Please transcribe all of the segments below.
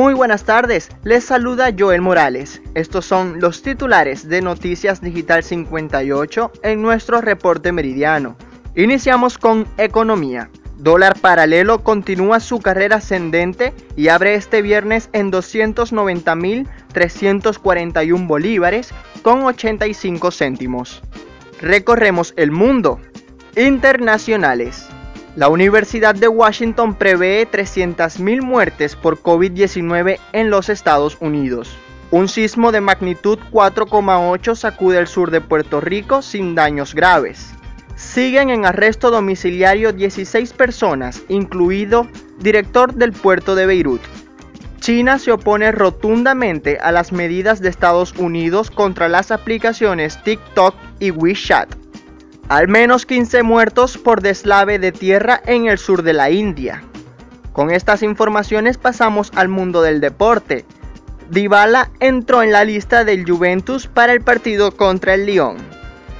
Muy buenas tardes, les saluda Joel Morales. Estos son los titulares de Noticias Digital 58 en nuestro reporte meridiano. Iniciamos con economía. Dólar paralelo continúa su carrera ascendente y abre este viernes en 290.341 bolívares con 85 céntimos. Recorremos el mundo. Internacionales. La Universidad de Washington prevé 300.000 muertes por COVID-19 en los Estados Unidos. Un sismo de magnitud 4,8 sacude el sur de Puerto Rico sin daños graves. Siguen en arresto domiciliario 16 personas, incluido director del puerto de Beirut. China se opone rotundamente a las medidas de Estados Unidos contra las aplicaciones TikTok y WeChat. Al menos 15 muertos por deslave de tierra en el sur de la India. Con estas informaciones pasamos al mundo del deporte. Dybala entró en la lista del Juventus para el partido contra el Lyon.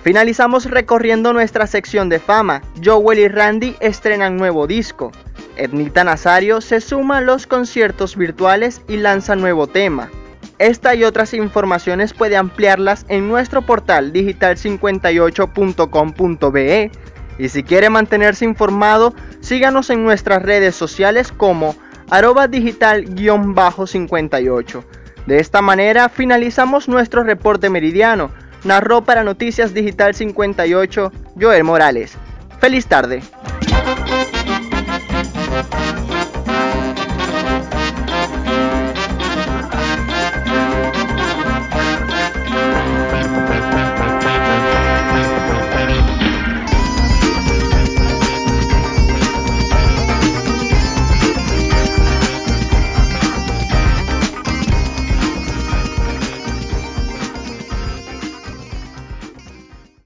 Finalizamos recorriendo nuestra sección de fama. Joel y Randy estrenan nuevo disco. Ednita Nazario se suma a los conciertos virtuales y lanza nuevo tema. Esta y otras informaciones puede ampliarlas en nuestro portal digital58.com.be y si quiere mantenerse informado, síganos en nuestras redes sociales como arroba digital-58. De esta manera finalizamos nuestro reporte meridiano. Narró para Noticias Digital 58 Joel Morales. Feliz tarde.